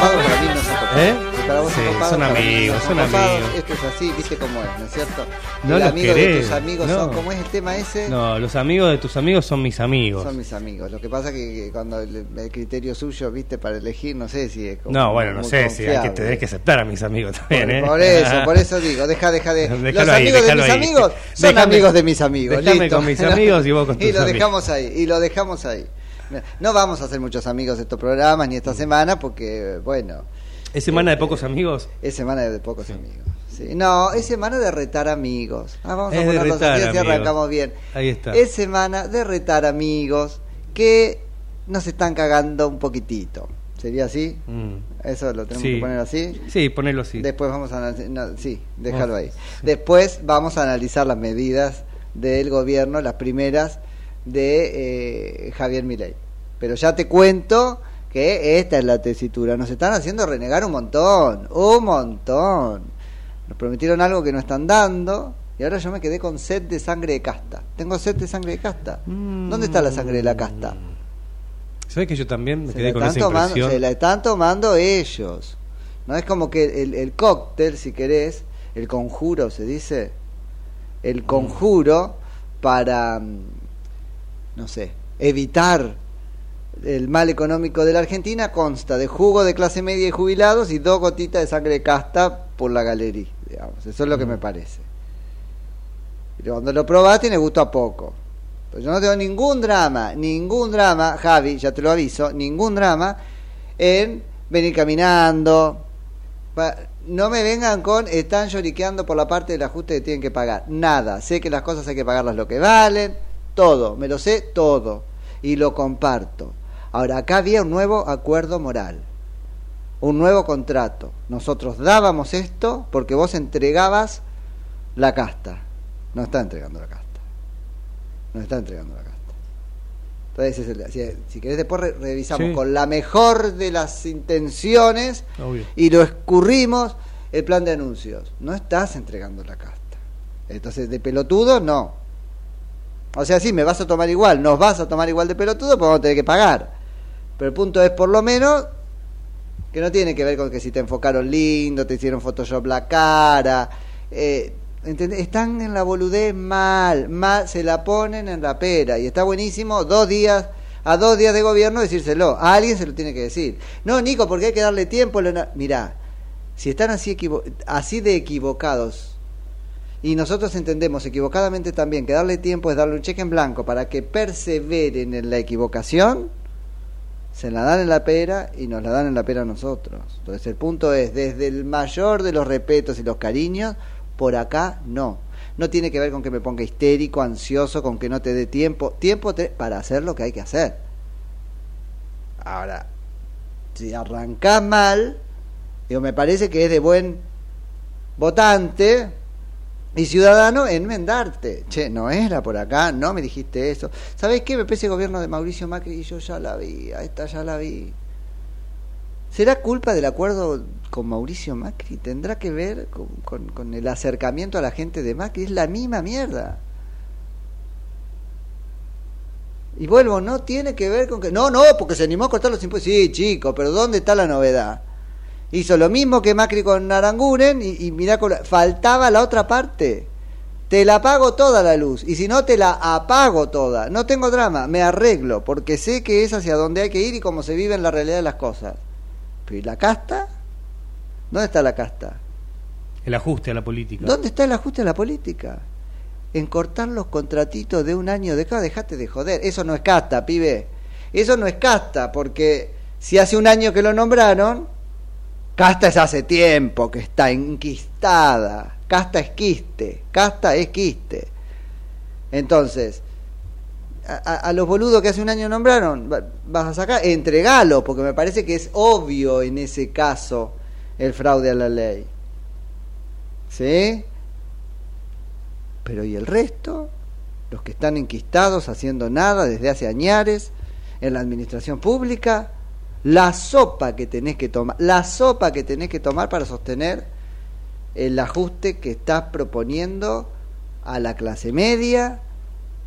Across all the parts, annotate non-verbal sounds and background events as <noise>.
copados, para mí no son copados. ¿Eh? Y para vos Sí, son copados, son amigos, son copados. amigos. Esto es así, viste cómo es, ¿no es cierto? No el los amigo de querés, tus amigos no. son, ¿cómo es el tema ese? No, los amigos de tus amigos son mis amigos. Son mis amigos. Lo que pasa que, que cuando el, el criterio suyo, viste, para elegir, no sé si es como No, bueno, no sé si hay que tener que aceptar a mis amigos también, Por, ¿eh? por eso, <laughs> por eso digo, deja, deja de. Déjalo los ahí, amigos de mis ahí. amigos son Déjame- amigos de mis amigos. déjame listo. con mis amigos y vos con <laughs> Y tus lo amigos. dejamos ahí, y lo dejamos ahí. No vamos a hacer muchos amigos de estos programas ni Mm. esta semana porque, bueno, ¿Es semana de pocos amigos? es semana de pocos amigos. Sí. No, es semana de retar amigos. Ah, vamos a Es ponerlos retar así, así arrancamos bien. Ahí está. Es semana de retar amigos que nos están cagando un poquitito. ¿Sería así? Mm. Eso lo tenemos Sí. que poner así. Sí, ponelo así. Después vamos a analizar, no, sí, déjalo Oh, ahí. Después vamos a analizar las medidas del gobierno, las primeras de eh, Javier Milei. Pero ya te cuento que esta es la tesitura. Nos están haciendo renegar un montón, un montón. Nos prometieron algo que no están dando y ahora yo me quedé con sed de sangre de casta. Tengo sed de sangre de casta. ¿Dónde está la sangre de la casta? ¿Sabes que yo también me Se quedé con esa tomando, impresión? se la están tomando ellos. No es como que el, el cóctel, si querés, el conjuro se dice, el conjuro para, mm, no sé, evitar el mal económico de la Argentina consta de jugo de clase media y jubilados y dos gotitas de sangre de casta por la galería. Digamos. Eso es lo que me parece. Pero cuando lo probás tiene gusto a poco. Yo no tengo ningún drama, ningún drama, Javi, ya te lo aviso, ningún drama en venir caminando. No me vengan con están lloriqueando por la parte del ajuste que tienen que pagar. Nada. Sé que las cosas hay que pagarlas lo que valen. Todo. Me lo sé todo. Y lo comparto. Ahora, acá había un nuevo acuerdo moral. Un nuevo contrato. Nosotros dábamos esto porque vos entregabas la casta. No está entregando la casta. No está entregando la casta. Entonces, si, si querés, después re- revisamos Sí. con la mejor de las intenciones Obvio. y lo escurrimos el plan de anuncios. No estás entregando la casta. Entonces, de pelotudo, no. O sea, sí, me vas a tomar igual, nos vas a tomar igual de pelotudo, pues vamos a tener que pagar. Pero el punto es, por lo menos, que no tiene que ver con que si te enfocaron lindo, te hicieron Photoshop la cara. Eh. Están en la boludez mal, mal, se la ponen en la pera. Y está buenísimo dos días, a dos días de gobierno decírselo. A alguien se lo tiene que decir. No, Nico, porque hay que darle tiempo. Mirá, si están así, así de equivocados y nosotros entendemos equivocadamente también que darle tiempo es darle un cheque en blanco para que perseveren en la equivocación, se la dan en la pera y nos la dan en la pera a nosotros. Entonces el punto es, desde el mayor de los respetos y los cariños, por acá no. No tiene que ver con que me ponga histérico, ansioso, con que no te dé tiempo. Tiempo te- para hacer lo que hay que hacer. Ahora, si arrancás mal, digo, me parece que es de buen votante y ciudadano enmendarte. Che, no era por acá, no me dijiste eso. ¿Sabés qué? Me parece el gobierno de Mauricio Macri y yo ya la vi, a esta ya la vi. ¿Será culpa del acuerdo con Mauricio Macri? ¿Tendrá que ver con, con- con el acercamiento a la gente de Macri? Es la misma mierda. Y vuelvo, no tiene que ver con que... No, no, porque se animó a cortar los impuestos. Sí, chico, pero ¿dónde está la novedad? Hizo lo mismo que Macri con Aranguren y, y mirá, con la- faltaba la otra parte. Te la pago toda la luz y si no te la apago toda. No tengo drama, me arreglo porque sé que es hacia donde hay que ir y cómo se vive en la realidad de las cosas. Pero ¿y la casta? ¿Dónde está la casta? El ajuste a la política. ¿Dónde está el ajuste a la política? En cortar los contratitos de un año de cada, dejate de joder. Eso no es casta, pibe. Eso no es casta, porque si hace un año que lo nombraron, casta es hace tiempo que está enquistada. Casta es quiste. Casta es quiste. Entonces, a, a- los boludos que hace un año nombraron, va- vas a sacar, entregalo, porque me parece que es obvio en ese caso el fraude a la ley. ¿Sí? Pero ¿y el resto? Los que están enquistados haciendo nada desde hace añares en la administración pública, la sopa que tenés que tomar, la sopa que tenés que tomar para sostener el ajuste que estás proponiendo a la clase media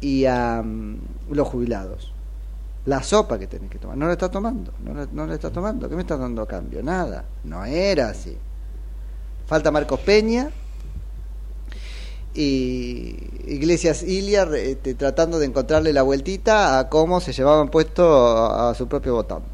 y a mm, los jubilados. La sopa que tenés que tomar. No la está tomando, no la, no la está tomando. ¿Qué me está dando a cambio? Nada. No era así. Falta Marcos Peña y Iglesias Ilia este, tratando de encontrarle la vueltita a cómo se llevaban puesto a, a su propio votante.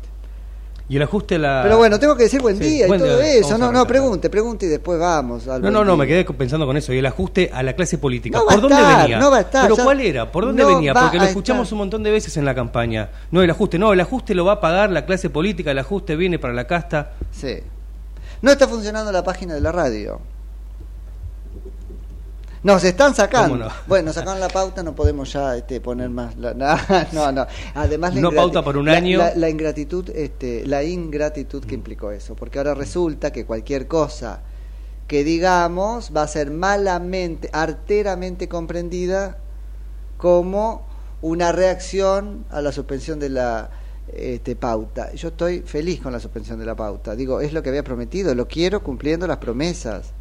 Y el ajuste la... Pero bueno, tengo que decir buen Sí, día buen y todo día. eso. No, no, pregunte, pregunte y después vamos. al No, no, no, día. me quedé pensando con eso. Y el ajuste a la clase política. No ¿Por dónde estar, venía? no va a estar, ¿Pero cuál era? ¿Por dónde no venía? Porque lo escuchamos estar. un montón de veces en la campaña. No, el ajuste, no, el ajuste lo va a pagar la clase política, el ajuste viene para la casta. Sí. No está funcionando la página de la radio. Nos están sacando. Bueno, nos sacaron la pauta, no podemos ya este, poner más. la- <laughs> no, no. Además, la No ingrati- pauta por un la- año. La, la ingratitud, este, la ingratitud que implicó eso. Porque ahora resulta que cualquier cosa que digamos va a ser malamente, arteramente comprendida como una reacción a la suspensión de la este, pauta. Yo estoy feliz con la suspensión de la pauta. Digo, es lo que había prometido, lo quiero cumpliendo las promesas.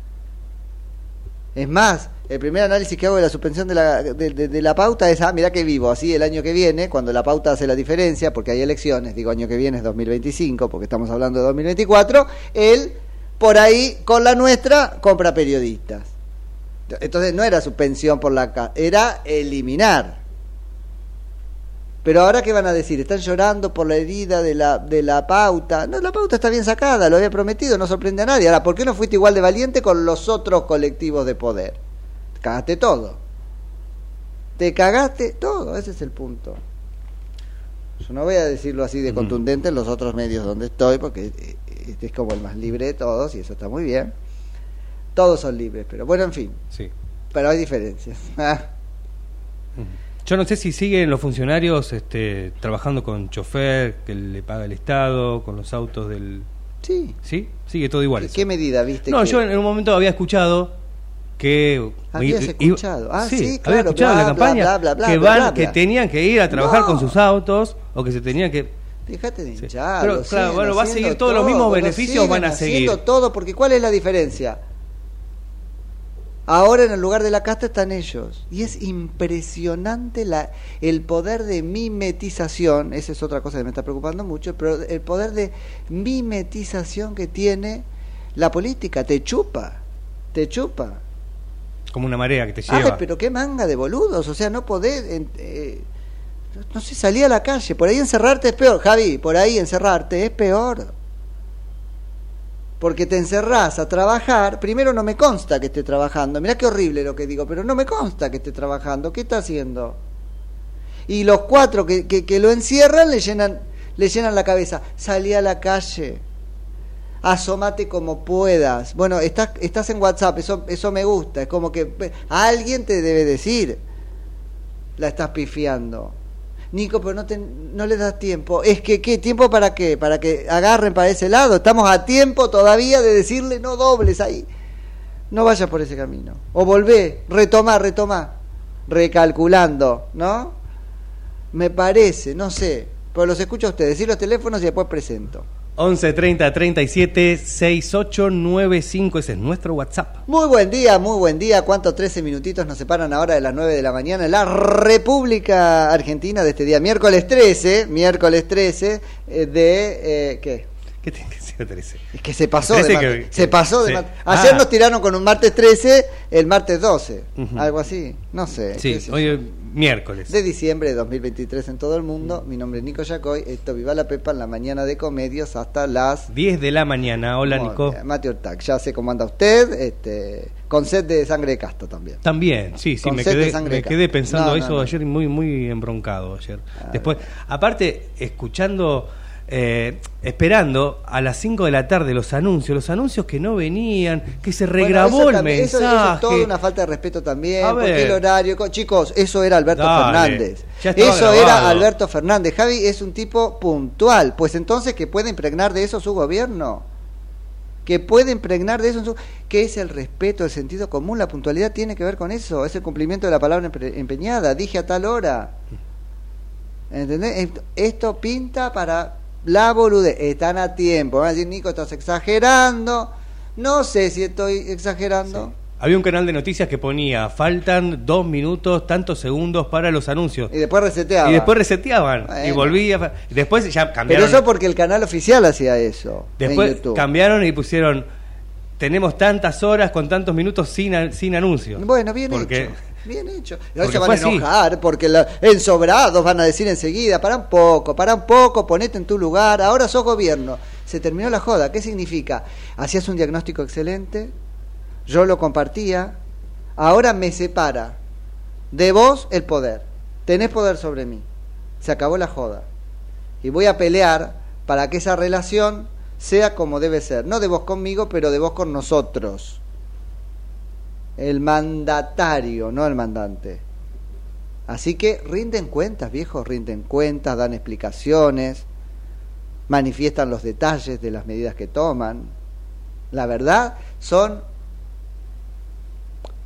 Es más, el primer análisis que hago de la suspensión de la, de, la pauta es, ah, mirá que vivo, así el año que viene, cuando la pauta hace la diferencia, porque hay elecciones, digo año que viene es 2025, porque estamos hablando de 2024, él, por ahí, con la nuestra, compra periodistas. Entonces no era suspensión por la... era eliminar. Pero ahora qué van a decir, están llorando por la herida de la, de la pauta. No, la pauta está bien sacada, lo había prometido, no sorprende a nadie. Ahora, ¿por qué no fuiste igual de valiente con los otros colectivos de poder? Te cagaste todo. Te cagaste todo, ese es el punto. Yo no voy a decirlo así de contundente en los otros medios donde estoy, porque eh, este es como el más libre de todos y eso está muy bien. Todos son libres, pero bueno, en fin. Sí. Pero hay diferencias. <laughs> Ah. Yo no sé si siguen los funcionarios este, trabajando con chofer que le paga el Estado, con los autos del... Sí. ¿Sí? Sigue todo igual. ¿Qué, qué medida viste? No, que- yo en un momento había escuchado que... Habías i- escuchado. Ah, sí, había claro, escuchado la bla, bla, campaña bla, bla, bla, que, van, que tenían que ir a trabajar No. con sus autos o que se tenían que... Dejate de hinchar. Pero, claro, bueno, va a seguir todos los mismos beneficios, van a seguir. todo, porque ¿cuál es la diferencia? Ahora en el lugar de la casta están ellos. Y es impresionante la, el poder de mimetización, esa es otra cosa que me está preocupando mucho, pero el poder de mimetización que tiene la política, te chupa, te chupa. Como una marea que te Ay, lleva. pero qué manga de boludos, o sea, no podés, en- eh, no sé, salir a la calle, por ahí encerrarte es peor, Javi, por ahí encerrarte es peor. Porque te encerrás a trabajar, primero no me consta que esté trabajando, mirá qué horrible lo que digo, pero no me consta que esté trabajando, ¿qué está haciendo? Y los cuatro que, que, lo encierran le llenan, le llenan la cabeza, salí a la calle, asómate como puedas. Bueno, estás, estás en WhatsApp, eso, eso me gusta, es como que alguien te debe decir, la estás pifiando. Nico, pero no, te, no le das tiempo. Es que, ¿qué? ¿Tiempo para qué? Para que agarren para ese lado. Estamos a tiempo todavía de decirle no dobles ahí. No vayas por ese camino. O volvé, retomá, retomá. Recalculando, ¿no? Me parece, no sé. Pero los escucho a ustedes. Decir los teléfonos y después presento. 11 30 37 6895, ese es nuestro WhatsApp. Muy buen día, muy buen día. ¿Cuántos 13 minutitos nos separan ahora de las 9 de la mañana en la República Argentina de este día? Miércoles 13, miércoles 13 eh, de... Eh, ¿Qué? ¿Qué tiene que ser 13? Es que se pasó 13 de que- se pasó de sí. martes. Ayer Ah. nos tiraron con un martes 13, el martes 12. Ujú. Algo así. No sé. Sí, es miércoles. De diciembre de 2023 en todo el mundo. Mi nombre es Nico Yacoy. Esto Viva la Pepa en la mañana de comedios hasta las 10 de la mañana. Hola, Nico. Mateo Ortac, ya sé cómo anda usted, este, con sed de sangre de casto también. También, sí, sí, Con me quedé, me quedé pensando No, no, eso no. ayer muy muy embroncado ayer. Después, aparte, escuchando, eh, esperando a las 5 de la tarde los anuncios, los anuncios que no venían, que se Bueno, regrabó eso el también- eso- mensaje. Eso, es toda una falta de respeto también, A porque ver. el horario... co- Chicos, eso era Alberto Dale, Fernández. Eso grabado. era Alberto Fernández. Javi es un tipo puntual. Pues entonces, que puede impregnar de eso su gobierno? Que puede impregnar de eso su... ¿Qué es el respeto, el sentido común? La puntualidad tiene que ver con eso. Es el cumplimiento de la palabra empeñada. Dije a tal hora. ¿Entendés? Esto pinta para la boludez. Están a tiempo. Van a decir, Nico, estás exagerando. No sé si estoy exagerando. Había un canal de noticias que ponía, faltan dos minutos, tantos segundos para los anuncios. Y después reseteaba. Y después reseteaban. Y volvía. Después ya Pero cambiaron. eso porque el canal oficial hacía eso. en Después YouTube. cambiaron y pusieron, tenemos tantas horas con tantos minutos sin, sin anuncios. Bueno, bien Porque- hecho. Bien hecho. Y ahora se van a así. enojar porque la- ensobrados van a decir enseguida, para un poco, para un poco, ponete en tu lugar, ahora sos gobierno. Se terminó la joda. ¿Qué significa? Hacías un diagnóstico excelente, yo lo compartía, ahora me separa de vos el poder. Tenés poder sobre mí. Se acabó la joda. Y voy a pelear para que esa relación sea como debe ser. No de vos conmigo, pero de vos con nosotros. El mandatario, no el mandante. Así que rinden cuentas, viejos, rinden cuentas, dan explicaciones, manifiestan los detalles de las medidas que toman. La verdad, son,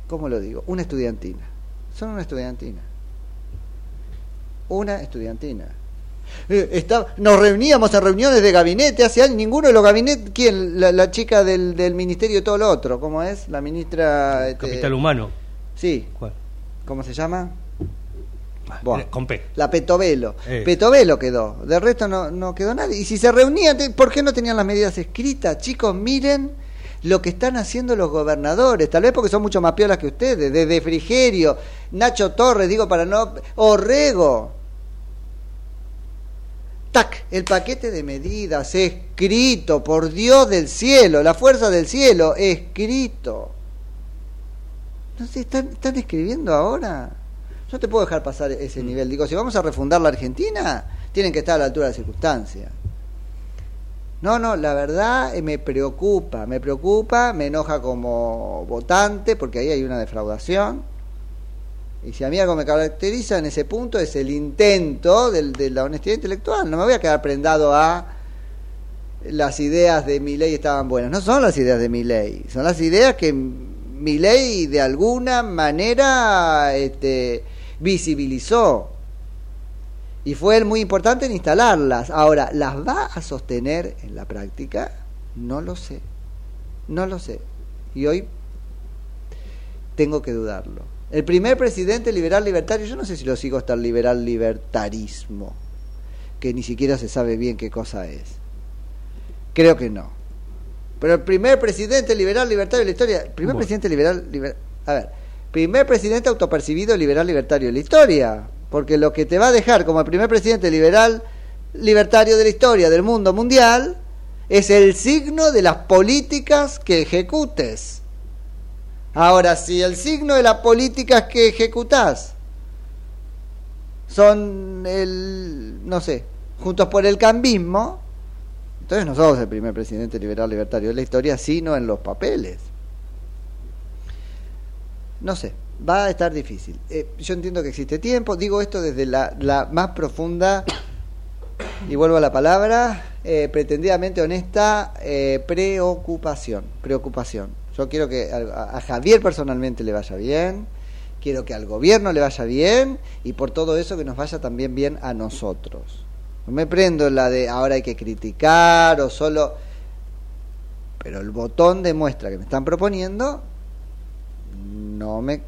¿cómo lo digo? Una estudiantina. Son una estudiantina. Una estudiantina. Eh, está- nos reuníamos en reuniones de gabinete hace años, ninguno de los gabinetes, ¿quién? La, la chica del, del ministerio y todo lo otro, ¿cómo es? La ministra... este, Capital humano. Sí. ¿Cuál? ¿Cómo se llama? Buah. Con P. La Petovelo. Eh. Petovelo quedó. De resto no, no quedó nadie. Y si se reunían, ¿por qué no tenían las medidas escritas? Chicos, miren lo que están haciendo los gobernadores. Tal vez porque son mucho más piolas que ustedes. Desde Frigerio, Nacho Torres, digo para no... Orrego. Tac, el paquete de medidas escrito, por Dios del cielo, la fuerza del cielo, escrito. No sé, ¿están, están escribiendo ahora? No te puedo dejar pasar ese nivel. Digo, si vamos a refundar la Argentina, tienen que estar a la altura de las circunstancias. No, no, la verdad eh, me preocupa, me preocupa, me enoja como votante, porque ahí hay una defraudación. Y si a mí algo me caracteriza en ese punto es el intento de la honestidad intelectual. No me voy a quedar prendado a las ideas de mi ley estaban buenas. No son las ideas de mi ley, son las ideas que mi ley de alguna manera este, visibilizó. Y fue muy importante en instalarlas. Ahora, ¿las va a sostener en la práctica? No lo sé. No lo sé. Y hoy tengo que dudarlo. El primer presidente liberal libertario, yo no sé si lo sigo hasta el liberal libertarismo, que ni siquiera se sabe bien qué cosa es. Creo que no. Pero el primer presidente liberal libertario de la historia, el primer Bueno. presidente liberal, liber- a ver, primer presidente autopercibido liberal libertario de la historia, porque lo que te va a dejar como el primer presidente liberal libertario de la historia del mundo mundial es el signo de las políticas que ejecutes. Ahora, si el signo de las políticas que ejecutás son el, no sé, juntos por el cambismo, entonces no somos el primer presidente liberal libertario de la historia, sino en los papeles. No sé, va a estar difícil. Eh, yo entiendo que existe tiempo, digo esto desde la, la más profunda, <coughs> y vuelvo a la palabra, eh, pretendidamente honesta, eh, preocupación, preocupación. Yo quiero que a, Javier personalmente le vaya bien, quiero que al gobierno le vaya bien, y por todo eso que nos vaya también bien a nosotros. No me prendo en la de ahora hay que criticar o solo... Pero el botón de muestra que me están proponiendo no me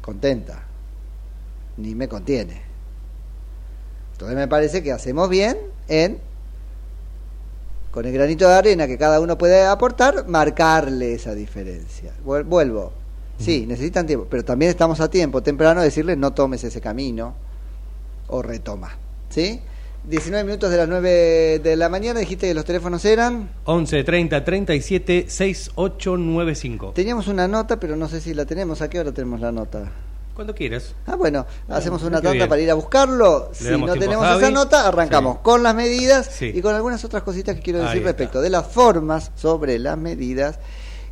contenta, ni me contiene. Entonces me parece que hacemos bien en, con el granito de arena que cada uno puede aportar, marcarle esa diferencia. Vuel- Vuelvo. Sí, necesitan tiempo, pero también estamos a tiempo temprano de decirles no tomes ese camino o retoma. ¿Sí? 19 minutos de las 9 de la mañana, dijiste que los teléfonos eran. 11 30 37 6895. Teníamos una nota, pero no sé si la tenemos. ¿A qué hora tenemos la nota? Cuando quieras. Ah, bueno, hacemos una tanda bien. para ir a buscarlo. Le Si no tenemos esa nota, arrancamos Sí. con las medidas Sí. y con algunas otras cositas que quiero decir respecto de las formas sobre las medidas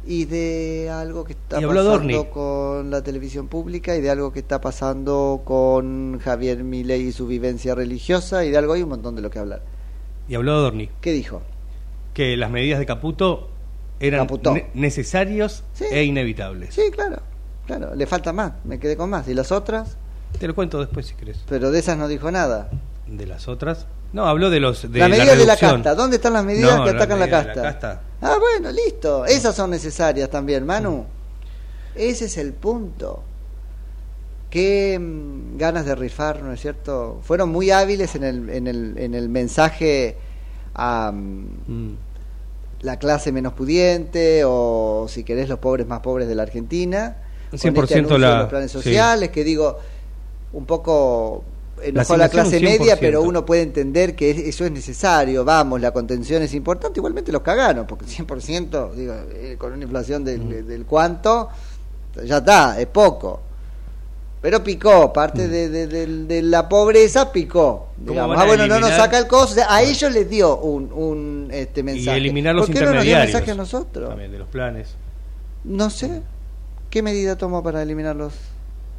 y de algo que está pasando con la televisión pública y de algo que está pasando con Javier Milei y su vivencia religiosa y de algo hay un montón de lo que hablar. Y habló Dorni. ¿Qué dijo? Que las medidas de Caputo eran ne- necesarios e inevitables. Sí, claro, claro, le falta más, me quedé con más. ¿Y las otras? Te lo cuento después si querés. Pero de esas no dijo nada. De las otras. No, habló de los. De las medidas de la casta, ¿dónde están las medidas No, que atacan la casta? la casta. Ah, bueno, listo. Esas son necesarias también, Manu. Ese es el punto. Qué mm, ganas de rifar, ¿no es cierto? Fueron muy hábiles en el, en el, en el mensaje a mm, la clase menos pudiente o, si querés, los pobres más pobres de la Argentina. Con 100% este la- los planes sí. sociales, que digo, un poco enojó a La la clase media, 100%. pero uno puede entender que es- eso es necesario, vamos, la contención es importante, igualmente los cagaron, porque el 100%, digo, eh, con una inflación del, del cuánto, ya está, es poco. Pero picó, parte de, de- de- de la pobreza picó. Digamos. Ah, bueno, no nos saca el costo, o sea, a ellos les dio un, un este Y mensaje. eliminar los ¿Por qué no nos dio intermediarios. mensaje a nosotros? También de los planes. No sé. ¿Qué medida tomó para eliminar los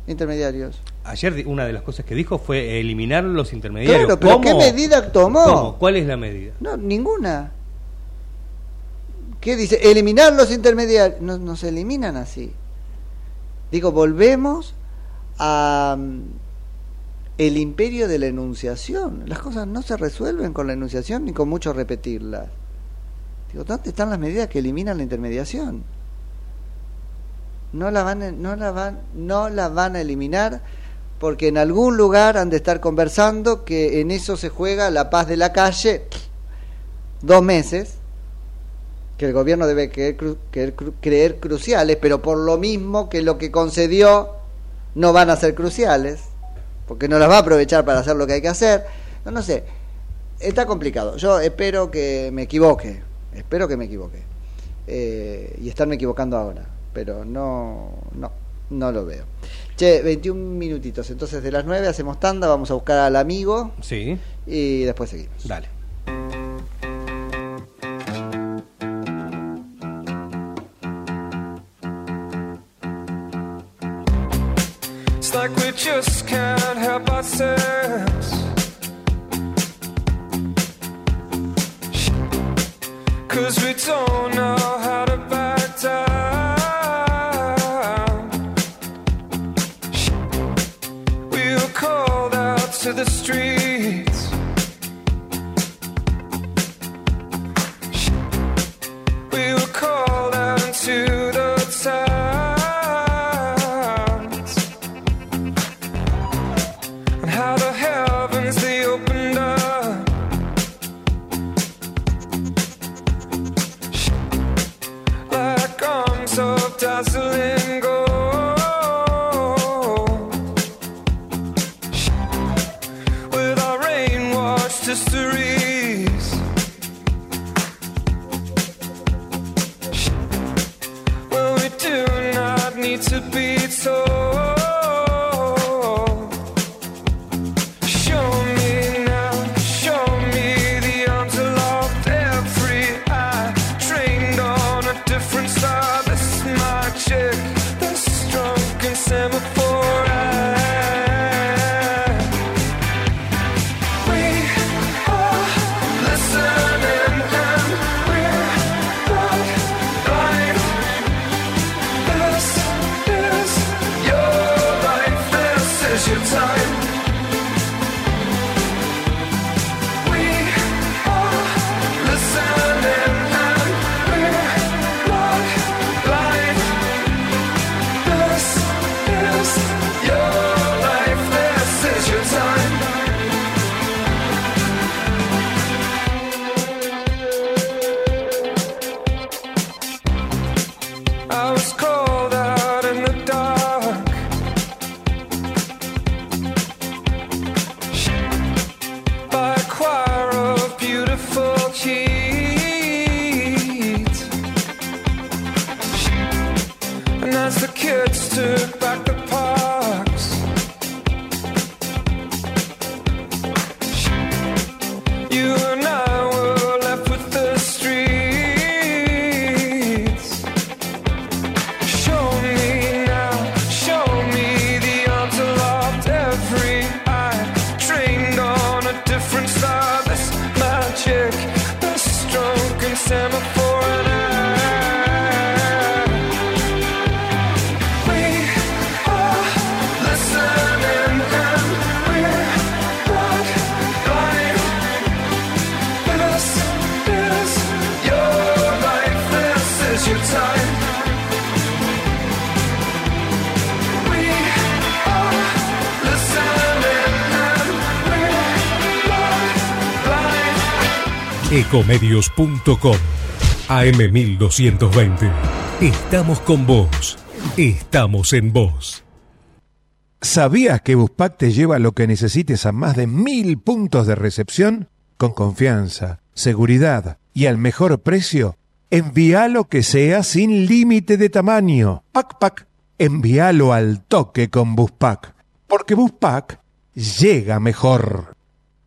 intermediarios? Ayer una de las cosas que dijo fue eliminar los intermediarios. Claro, pero ¿qué medida tomó? ¿Cómo? ¿Cuál es la medida? No, ninguna. ¿Qué dice? Eliminar los intermediarios. No, no se eliminan así. Digo, volvemos a mm, el imperio de la enunciación. Las cosas no se resuelven con la enunciación ni con mucho repetirlas. Digo, ¿dónde están las medidas que eliminan la intermediación? No la van, no la van, no la van a eliminar porque en algún lugar han de estar conversando que en eso se juega la paz de la calle dos meses que el gobierno debe creer, creer cruciales, pero por lo mismo que lo que concedió no van a ser cruciales, porque no las va a aprovechar para hacer lo que hay que hacer. No, no sé, está complicado. Yo espero que me equivoque, espero que me equivoque. Eh, y estarme equivocando ahora, pero no, no, no lo veo. Che, 21 minutitos, entonces de las 9 hacemos tanda, vamos a buscar al amigo Sí. y después seguimos. Dale. It's like we just your time. Ecomedios.com AM1220. Estamos con vos. Estamos en vos. ¿Sabías que Buspack te lleva lo que necesites a más de mil puntos de recepción? Con confianza, seguridad y al mejor precio. Envía lo que sea sin límite de tamaño. Pac Pac, envíalo al toque con Buspack. Porque Buspack llega mejor.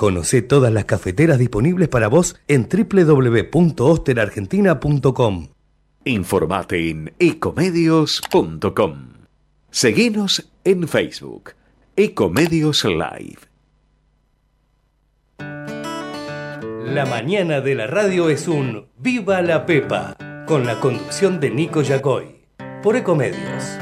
Conoce todas las cafeteras disponibles para vos en www.osterargentina.com. Informate en ecomedios.com. Seguinos en Facebook, Ecomedios Live. La mañana de la radio es un Viva la Pepa, con la conducción de Nico Yacoy, por Ecomedios.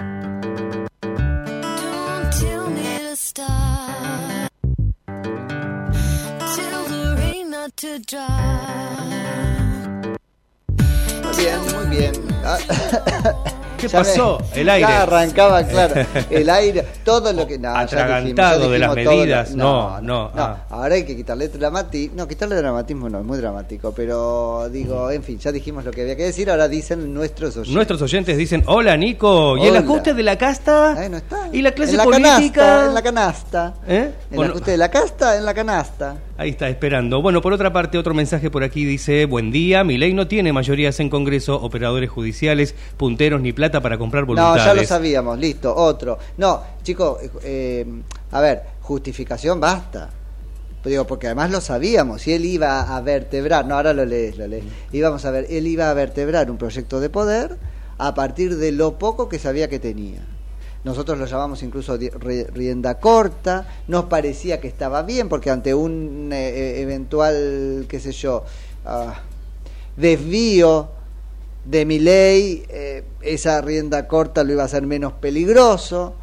Muy bien, muy bien. Ah, <laughs> ¿Qué Ya me- pasó? El aire. Ya arrancaba, claro. El aire, todo lo que. No, Atragantado dijimos, de las lo- medidas. No, no. ah. Ahora hay que quitarle dramatismo. No, quitarle dramatismo no, es muy dramático. Pero digo, en fin, ya dijimos lo que había que decir. Ahora dicen nuestros oyentes. Nuestros oyentes dicen, hola Nico, ¿y el ajuste de la casta? Ahí no está. ¿Y la clase en la política? canasta, en la canasta. ¿Eh? En Bueno, el ajuste de la casta, en la canasta. Ahí está, esperando. Bueno, por otra parte, otro mensaje por aquí dice, buen día, mi ley no tiene mayorías en Congreso, operadores judiciales, punteros ni plata para comprar No, voluntades. ya lo sabíamos, listo, otro. No, chicos, eh, a ver, justificación basta. Digo, porque además lo sabíamos, si él iba a vertebrar, no, ahora lo lees, lo lees. Íbamos a ver, él iba a vertebrar un proyecto de poder a partir de lo poco que sabía que tenía. Nosotros lo llamamos incluso rienda corta, nos parecía que estaba bien, porque ante un eh, eh, eventual, qué sé yo, ah, desvío de mi ley, eh, esa rienda corta lo iba a hacer menos peligroso.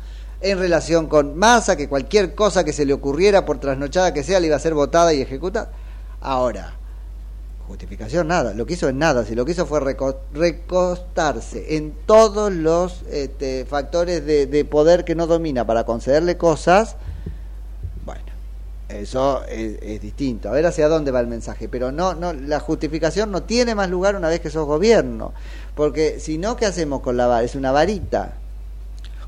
En relación con Massa, que cualquier cosa que se le ocurriera, por trasnochada que sea, le iba a ser votada y ejecutada. Ahora, justificación nada, lo que hizo es nada, si lo que hizo fue reco- recostarse en todos los este, factores de, de poder que no domina para concederle cosas, eso es, es distinto. A ver hacia dónde va el mensaje, pero no, no, la justificación no tiene más lugar una vez que sos gobierno, porque si no, ¿qué hacemos con la vara? Es una varita.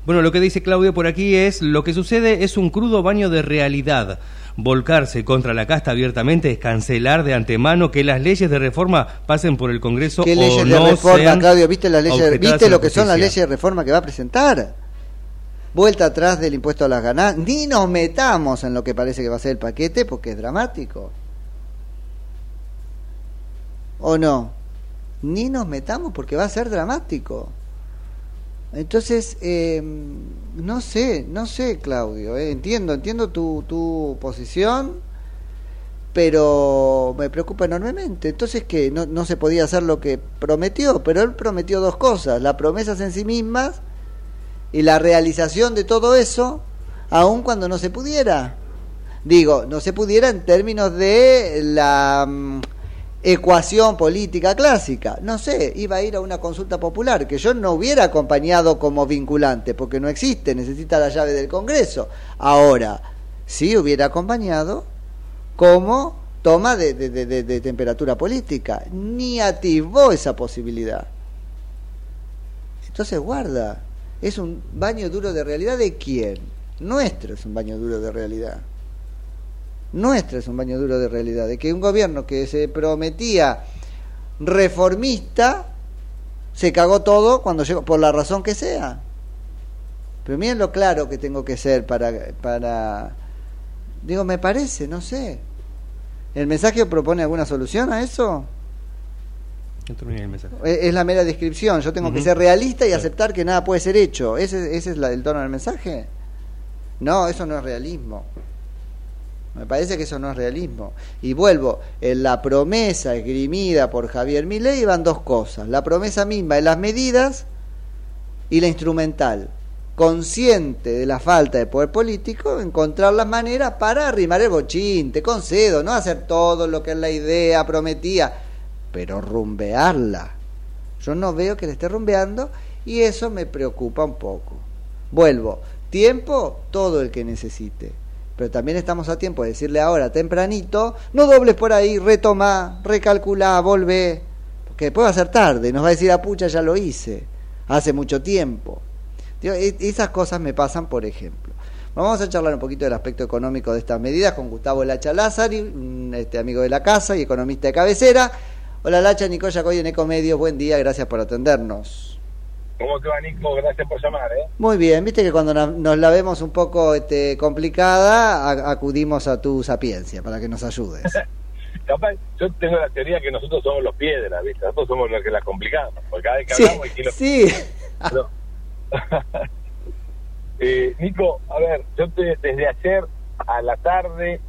Bueno, lo que dice Claudio por aquí es, lo que sucede es un crudo baño de realidad. Volcarse contra la casta abiertamente es cancelar de antemano que las leyes de reforma pasen por el Congreso ¿Qué o leyes no de reforma, sean Claudio? ¿Viste, las leyes, ¿viste lo que son las leyes de reforma que va a presentar? Vuelta atrás del impuesto a las ganancias. Ni nos metamos en lo que parece que va a ser el paquete porque es dramático. ¿O no? Ni nos metamos porque va a ser dramático. Entonces, eh, no sé, no sé, Claudio. eh, entiendo, entiendo tu, tu posición, pero me preocupa enormemente. Entonces, que no, no se podía hacer lo que prometió, pero él prometió dos cosas: las promesas en sí mismas y la realización de todo eso, aun cuando no se pudiera. Digo, no se pudiera en términos de la mm, ecuación política clásica. No sé, iba a ir a una consulta popular que yo no hubiera acompañado como vinculante, porque no existe, necesita la llave del Congreso. Ahora, sí hubiera acompañado como toma de, de- temperatura política. Ni atisbó esa posibilidad. Entonces, guarda, es un baño duro de realidad de quién? Nuestro es un baño duro de realidad. Nuestro es un baño duro de realidad. De que un gobierno que se prometía reformista se cagó todo cuando llegó, por la razón que sea. Pero miren lo claro que tengo que ser para, para. Digo, me parece, no sé. ¿El mensaje propone alguna solución a eso? El mensaje. Es la mera descripción. Yo tengo que ser realista y aceptar que nada puede ser hecho. ¿Ese, ese es la- el tono del mensaje? No, eso no es realismo. Me parece que eso no es realismo. Y vuelvo, en la promesa esgrimida por Javier Milei van dos cosas. La promesa misma de las medidas y la instrumental. Consciente de la falta de poder político, encontrar las maneras para arrimar el bochín, te concedo, no hacer todo lo que la idea prometía, pero rumbearla. Yo no veo que le esté rumbeando y eso me preocupa un poco. Vuelvo, tiempo, todo el que necesite. Pero también estamos a tiempo de decirle ahora, tempranito, no dobles por ahí, retoma, recalcula, volvé. Porque después va a ser tarde, nos va a decir, a pucha, ya lo hice, hace mucho tiempo. E- esas cosas me pasan, por ejemplo. Vamos a charlar un poquito del aspecto económico de estas medidas con Gustavo Lacha Lázari, este, amigo de la casa y economista de cabecera. Hola Lacha, Nicoya Coy en Ecomedios, buen día, gracias por atendernos. ¿Cómo te va, Nico? Gracias por llamar, ¿eh? Muy bien, viste que cuando nos la vemos un poco este, complicada, acudimos a tu sapiencia para que nos ayudes. <laughs> Capaz, yo tengo la teoría que nosotros somos los piedras, ¿viste? Nosotros somos los que las complicamos. Porque cada vez que Sí, hablamos hay kilos. sí. <laughs> No. <laughs> Eh, Nico, a ver, yo te- desde ayer a la tarde,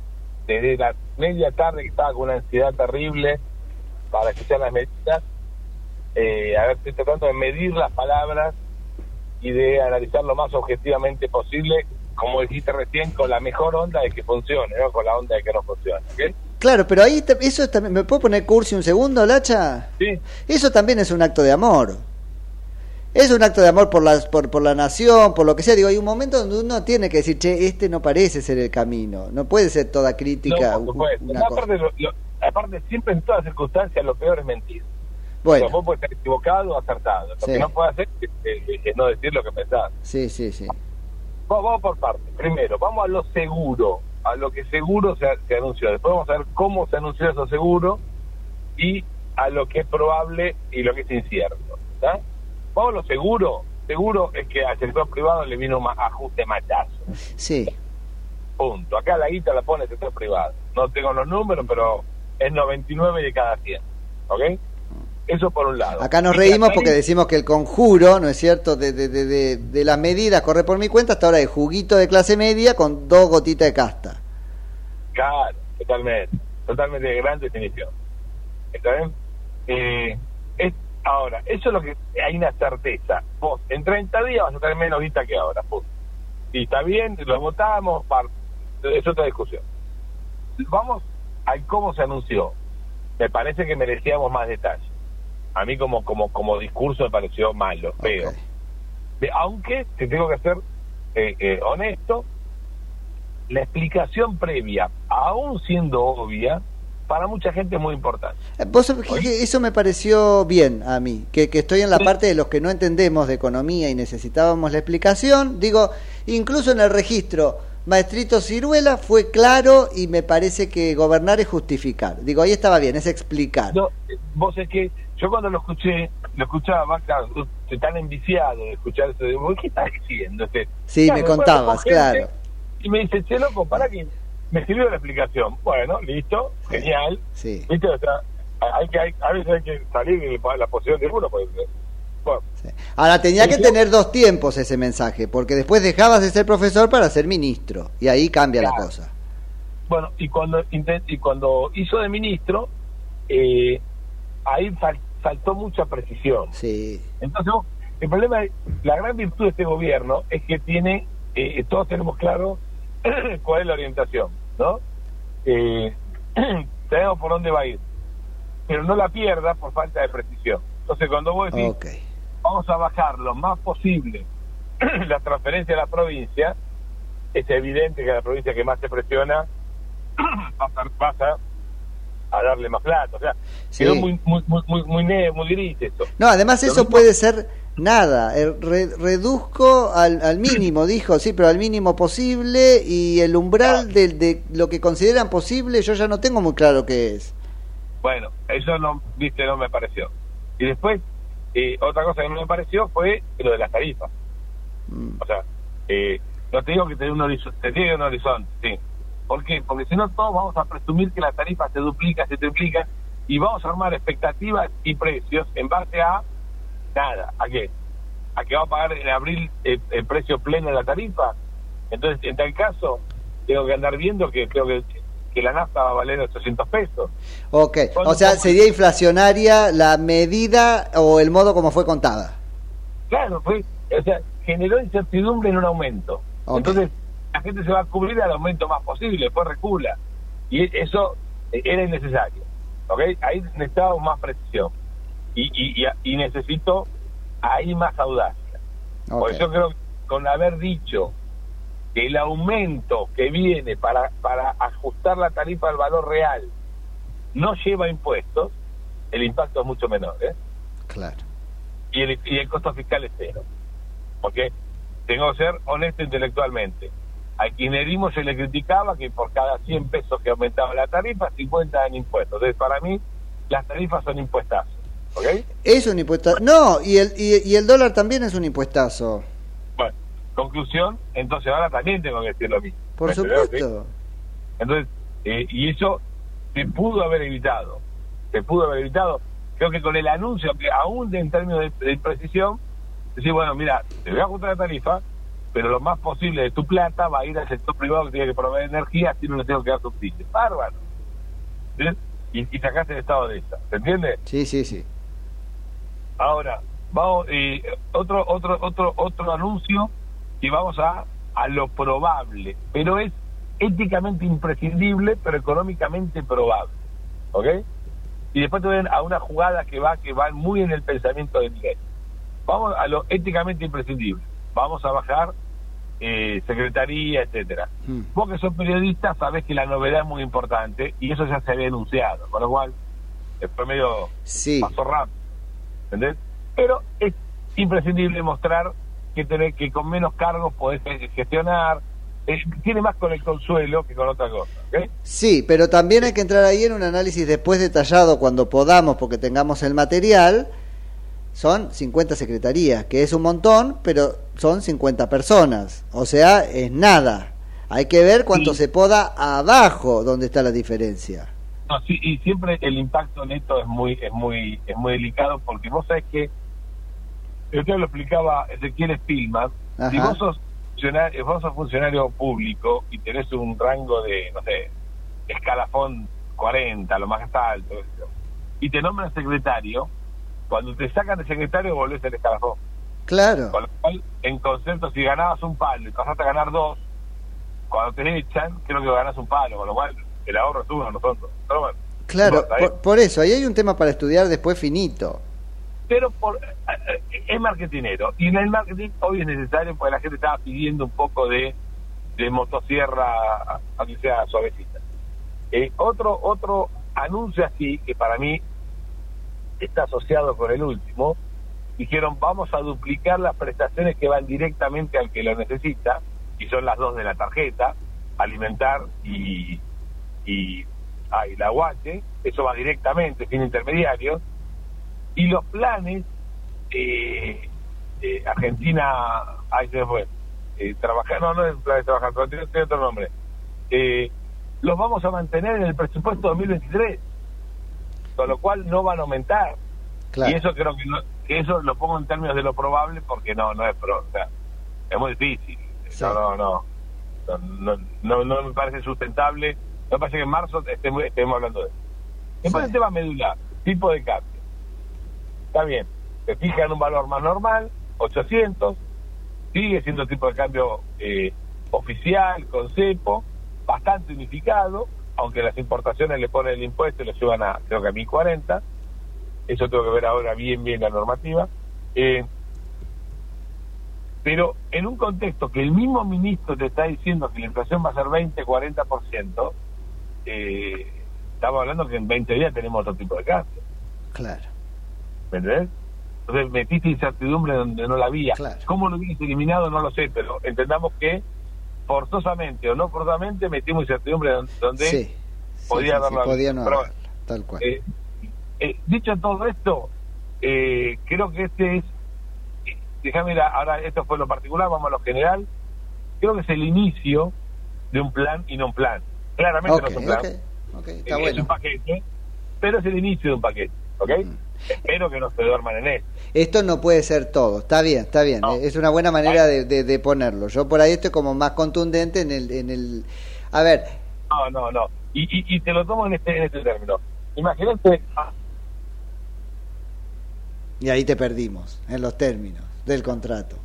desde la media tarde que estaba con una ansiedad terrible para escuchar las medidas, eh, a ver, estoy tratando de medir las palabras y de analizar lo más objetivamente posible, como dijiste recién, con la mejor onda de que funcione, no con la onda de que no funcione. ¿ok? Claro, pero ahí eso es también, ¿me puedo poner cursi un segundo, Lacha? Sí. Eso también es un acto de amor. es un acto de amor por la, por, por la nación, por lo que sea. Digo, hay un momento donde uno tiene que decir, che, este no parece ser el camino. No puede ser toda crítica. No, por supuesto. una cosa. aparte, lo- lo- aparte, siempre en todas circunstancias lo peor es mentir. Bueno. O sea, vos puedes estar equivocado o acertado. Lo Sí. que no puedes hacer es, es- es no decir lo que pensás. Sí, sí, sí. Vamos, vamos por partes. Primero, vamos a lo seguro, a lo que seguro se, se anunció. Después vamos a ver cómo se anunció eso seguro y a lo que es probable y lo que es incierto. Vamos a lo seguro. Seguro es que al sector privado le vino un ajuste machazo. Sí. Punto. Acá la guita la pone el sector privado. No tengo los números, pero es 99 de cada 100. ¿Ok? Eso por un lado. Acá nos Y reímos porque decimos que el conjuro, ¿no es cierto?, de, de, de, de, de las medidas, corre por mi cuenta, hasta ahora de juguito de clase media con dos gotitas de casta. Claro, totalmente. Totalmente de gran definición. ¿Está bien? Eh, es, ahora, eso es lo que hay una certeza. Vos, en 30 días vas a tener menos guita que ahora. punto. Y está bien, lo votamos, par- es otra discusión. Vamos al cómo se anunció. Me parece que merecíamos más detalles. A mí como como como discurso me pareció malo, feo. De- aunque, te tengo que ser eh, eh, honesto, la explicación previa, aún siendo obvia, para mucha gente es muy importante. Eh, Vos sabés que- que eso me pareció bien a mí, que, que estoy en la parte de los que no entendemos de economía y necesitábamos la explicación. Digo, incluso en el registro, Maestrito Ciruela fue claro y me parece que gobernar es justificar. Digo, ahí estaba bien, es explicar. No, vos es que yo cuando lo escuché, lo escuchaba, claro, estoy tan enviciado de escuchar eso, digo, ¿qué estás diciendo? Este? Sí, me contabas, gente, claro. Y me dice, che, loco, para que me sirvió la explicación. Bueno, listo, genial. Sí. ¿Viste? O sea, hay que, hay, a veces hay que salir de la posición de uno. Pues, bueno, Ahora tenía que tener dos tiempos ese mensaje, porque después dejabas de ser profesor para ser ministro, y ahí cambia la Claro. cosa. Bueno, y cuando y cuando hizo de ministro, eh, ahí fal- faltó mucha precisión. Sí. Entonces, el problema, es- la gran virtud de este gobierno es que tiene, eh, todos tenemos claro <clears throat> cuál es la orientación, ¿no? Eh, <clears throat> sabemos por dónde va a ir, pero no la pierda por falta de precisión. Entonces, cuando vos decís, Ok. Vamos a bajar lo más posible <clears throat> la transferencia a la provincia, es evidente que la provincia que más se presiona <clears throat> pasa, pasa a darle más plata. O sea, Sí. quedó muy, muy, muy, muy, muy, gris eso. No, además eso mismo- puede ser nada. El re- reduzco al, al mínimo, <clears throat> dijo, sí, pero al mínimo posible y el umbral de, de lo que consideran posible yo ya no tengo muy claro qué es. Bueno, eso no, viste, no me pareció. Y después, eh, otra cosa que no me pareció fue lo de las tarifas. O sea, eh, no te digo que te un horizonte, te un horizonte, sí. ¿Por qué? Porque si no todos vamos a presumir que la tarifa se duplica, se triplica y vamos a armar expectativas y precios en base a nada. ¿A qué? ¿A que va a pagar en abril el, el precio pleno de la tarifa? Entonces, en tal caso, tengo que andar viendo que creo que, que la nafta va a valer 800 pesos. Ok, ¿Cuándo o sea, sería inflacionaria la medida o el modo como fue contada. Claro, fue, o sea, generó incertidumbre en un aumento. Ok. Entonces, la gente se va a cubrir al aumento más posible, después recula. Y eso era innecesario. ¿Ok? Ahí necesitamos más precisión. Y, y, y, necesito ahí más audacia. Por Ok. eso creo que con haber dicho que el aumento que viene para, para ajustar la tarifa al valor real no lleva impuestos, el impacto es mucho menor. ¿eh? Claro. y el, y el costo fiscal es cero. Porque tengo que ser honesto intelectualmente. Al kirchnerismo se le criticaba que por cada 100 pesos que aumentaba la tarifa, 50 en impuestos. Entonces, para mí, las tarifas son impuestas. ¿Ok? Es un impuestazo. No, y el, y, y el dólar también es un impuestazo. Conclusión, entonces ahora también tengo que decir lo mismo. Por supuesto. Entonces, eh, y eso se pudo haber evitado. Se pudo haber evitado. Creo que con el anuncio, que aún de- en términos de, de precisión, decir, bueno, mira, te voy a ajustar la tarifa, pero lo más posible de tu plata va a ir al sector privado que tiene que proveer energía, así no le tengo que dar subsidios. Bárbaro. ¿Sí? Y, y sacaste el estado de esta. ¿Se entiende? Sí, sí, sí. Ahora, vamos, eh, otro, otro, otro, otro anuncio y vamos a, a lo probable, pero es éticamente imprescindible, pero económicamente probable. ¿Ok? Y después te ven a una jugada que va, que va muy en el pensamiento de Miguel. vamos a lo éticamente imprescindible. Vamos a bajar eh, secretaría, etcétera. Mm. Vos que sos periodista sabés que la novedad es muy importante y eso ya se había anunciado, con lo cual fue medio Sí. pasó rápido, ¿entendés? Pero es imprescindible mostrar que tenés, que con menos cargos podés gestionar, eh, tiene más con el consuelo que con otra cosa, ¿ok? Sí, pero también hay que entrar ahí en un análisis después detallado cuando podamos, porque tengamos el material. Son 50 secretarías, que es un montón, pero son 50 personas. O sea, es nada. Hay que ver cuánto se poda abajo, donde está la diferencia. No, sí, y siempre el impacto neto es muy es muy es muy delicado porque vos sabés que yo te lo explicaba Ezequiel Spilman si Ajá. vos sos funcionario vos sos funcionario público y tenés un rango de no sé escalafón 40 lo más alto y te nombran secretario cuando te sacan de secretario volvés al escalafón Claro. con lo cual en concepto si ganabas un palo y pasaste a ganar dos cuando te echan creo que ganás un palo con lo cual el ahorro es uno nosotros pero bueno Claro, por, por eso, ahí hay un tema para estudiar después finito. Pero por, eh, eh, es marketinero. Y en el marketing hoy es necesario porque la gente estaba pidiendo un poco de, de motosierra aunque sea suavecita. Eh, otro otro anuncio así que para mí está asociado con el último. Dijeron vamos a duplicar las prestaciones que van directamente al que lo necesita y son las dos de la tarjeta alimentar y y, ah, y la guache. Eso va directamente sin intermediarios y los planes eh, eh, Argentina ahí se fue. Eh, trabajar no no es plan de trabajar pero tiene, tiene otro nombre. Eh, los vamos a mantener en el presupuesto 2023 con lo cual no van a aumentar. Claro. y eso creo que, no- que eso lo pongo en términos de lo probable porque no no es pro, o sea, es muy difícil. No no no. No, no, no, me parece sustentable. No me parece que en marzo estemos, estemos hablando de eso. Después el tema medular tipo de cambio está bien, se fija en un valor más normal, 800, sigue siendo tipo de cambio eh, oficial, con cepo, bastante unificado, aunque las importaciones le ponen el impuesto y lo suban a creo que a 1040, eso tengo que ver ahora bien, bien la normativa. Eh, pero en un contexto que el mismo ministro te está diciendo que la inflación va a ser 20, 40%, eh, estamos hablando que en 20 días tenemos otro tipo de cambio. Claro. ¿Me entendés? Entonces metiste incertidumbre donde no la había. ¿Cómo lo hubiese eliminado? No lo sé, pero entendamos que forzosamente o no forzosamente metimos incertidumbre don- donde Sí. podía Sí, haberlo sí, podía no Pero haberla, tal cual. eh, eh, dicho todo esto, eh, creo que este es, eh, déjame ir a- ahora esto fue lo particular, vamos a lo general, creo que es el inicio de un plan y no un plan. Claramente no es un plan, está eh, es bueno. un paquete, pero es el inicio de un paquete, ¿ok? Espero que no se duerman en esto. Esto no puede ser todo, está bien, está bien, es una buena manera de, de- de ponerlo. Yo por ahí estoy como más contundente en el... En el a ver, No, no, no. Y, y, y te lo tomo en este, en este término. Imagínate, ah, y ahí te perdimos, en los términos del contrato.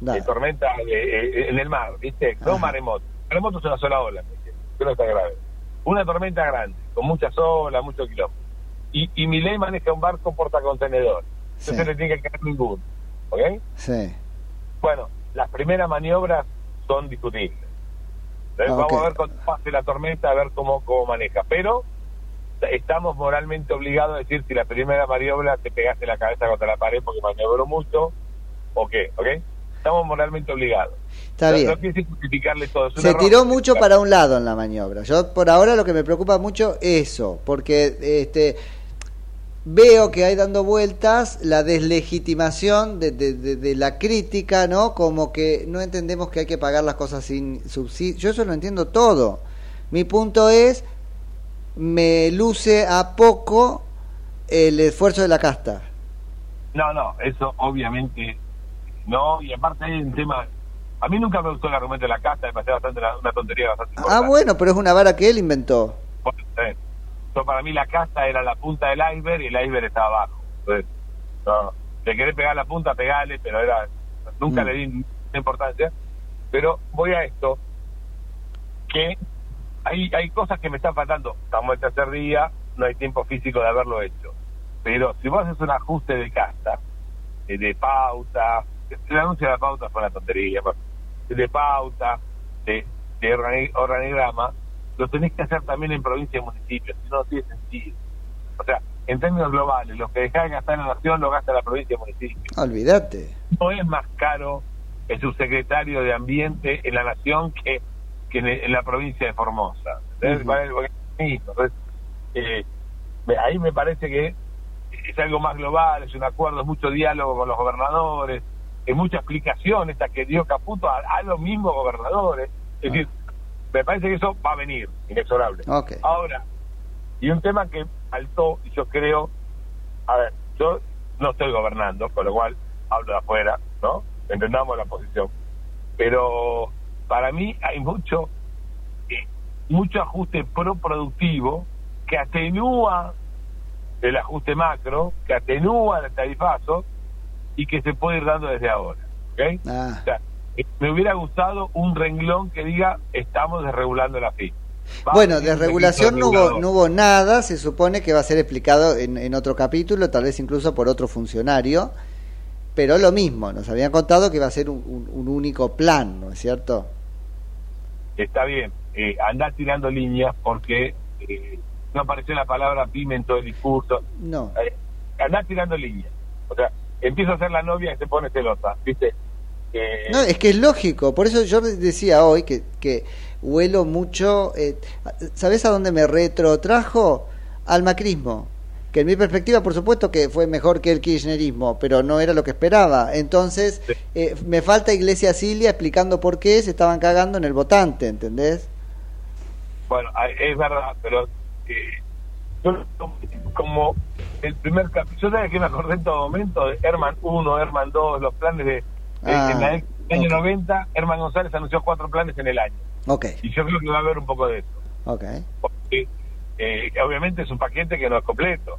de tormenta eh, en el mar, ¿viste? No maremoto. Maremoto es una sola ola, ¿viste? que no está grave. Una tormenta grande, con muchas olas, mucho quilombo. Y, y Milei maneja un barco portacontenedor. Entonces Sí. le tiene que caer ninguno. ¿Ok? Sí. Bueno, las primeras maniobras son discutibles. Entonces. Vamos a ver cuando pase la tormenta, a ver cómo, cómo maneja. Pero estamos moralmente obligados a decir si la primera maniobra te pegaste la cabeza contra la pared porque maniobró mucho o qué, ¿ok? Estamos moralmente obligados. Está No- bien. No decir justificarle todo. Se error. tiró mucho para un lado en la maniobra. Yo por ahora lo que me preocupa mucho es eso, porque este veo que hay dando vueltas la deslegitimación de, de- de- de la crítica, ¿no? Como que no entendemos que hay que pagar las cosas sin subsidio. Yo eso lo entiendo todo. Mi punto es, me luce a poco el esfuerzo de la casta. No, no, eso obviamente no. Y aparte hay un tema. A mí nunca me gustó el argumento de la casa, me parecía bastante una, una tontería bastante Ah, importante. bueno, pero es una vara que él inventó. Bueno. Yo, para mí la casa era la punta del iceberg y el iceberg estaba abajo. Entonces, no, te querés pegar la punta, pegale, pero era nunca Mm. le di importancia. Pero voy a esto, que hay, hay cosas que me están faltando. Estamos el tercer día, no hay tiempo físico de haberlo hecho. Pero si vos haces un ajuste de casta, eh, de pauta. El anuncio de la pauta fue una tontería, pero de pauta, de, de organi- organigrama, lo tenés que hacer también en provincia y municipios, si no, no tiene sentido. O sea, en términos globales, lo que dejás de gastar en la nación lo gasta la provincia y municipio. Olvídate. No es más caro el subsecretario de Ambiente en la nación que, que en, en la provincia de Formosa. Entonces, eh, me- ahí me parece que es algo más global, es un acuerdo, es mucho diálogo con los gobernadores, es mucha explicación esta que dio Caputo a, a los mismos gobernadores. Es decir, me parece que eso va a venir, inexorable. Ahora, y un tema que faltó, y yo creo, a ver, yo no estoy gobernando, con lo cual hablo de afuera, ¿no? Entendamos la posición. Pero para mí hay mucho, eh, mucho ajuste pro-productivo que atenúa el ajuste macro, que atenúa el tarifazo y que se puede ir dando desde ahora. ¿ok? Ah. O sea, me hubiera gustado un renglón que diga estamos desregulando la FI. Va a Bueno, venir de un regulación decreto no hubo, no hubo nada, se supone que va a ser explicado en, en otro capítulo, tal vez incluso por otro funcionario, pero lo mismo, nos habían contado que va a ser un, un- un único plan, ¿no es cierto? está bien, eh, andá tirando líneas porque eh, no apareció la palabra pyme en todo el discurso. No. Eh, andá tirando líneas. O sea, empiezo a ser la novia y se pone celosa, ¿viste? Eh, No, es que es lógico, por eso yo decía hoy que, que huelo mucho, eh, ¿sabes a dónde me retrotrajo? Al macrismo, que en mi perspectiva por supuesto que fue mejor que el kirchnerismo, pero no era lo que esperaba. Entonces, eh, me falta Iglesia Cilia explicando por qué se estaban cagando en el votante, ¿entendés? Bueno, es verdad, pero eh, yo como el primer capítulo, yo sabía que me acordé en todo momento de Herman 1, Herman 2, los planes de... Ah, en la- en el año 90, Herman González anunció cuatro planes en el año. Ok, Y yo creo que va a haber un poco de eso. ok. porque eh, obviamente es un paquete que no es completo.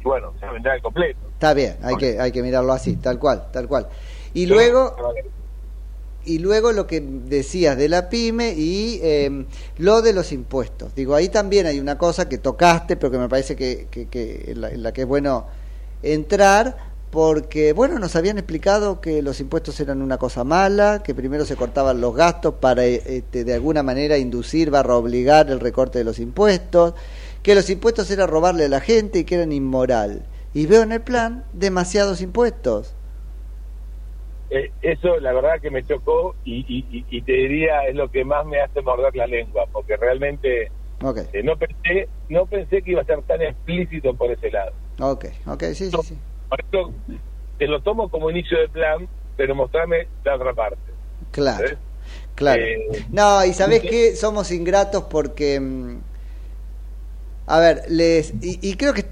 Y bueno, se vendrá el completo. Está bien, hay que, hay que mirarlo así, tal cual, tal cual. Y luego, y luego lo que decías de la pyme y eh, lo de los impuestos. Digo, ahí también hay una cosa que tocaste, pero que me parece que, que, que en, la, en la que es bueno entrar, porque, bueno, nos habían explicado que los impuestos eran una cosa mala, que primero se cortaban los gastos para, eh, este, de alguna manera, inducir, barra obligar el recorte de los impuestos, que los impuestos era robarle a la gente y que eran inmoral. Y veo en el plan demasiados impuestos. Eh, eso la verdad que me chocó y, y- y- te diría es lo que más me hace morder la lengua, porque realmente eh, no pensé no pensé que iba a ser tan explícito por ese lado. ok, ok, sí, sí, sí. Te lo tomo como inicio de plan, pero mostrame la otra parte. Claro, ¿sabes? claro. Eh, No, y sabes qué, somos ingratos porque, mm, a ver, les y, y creo que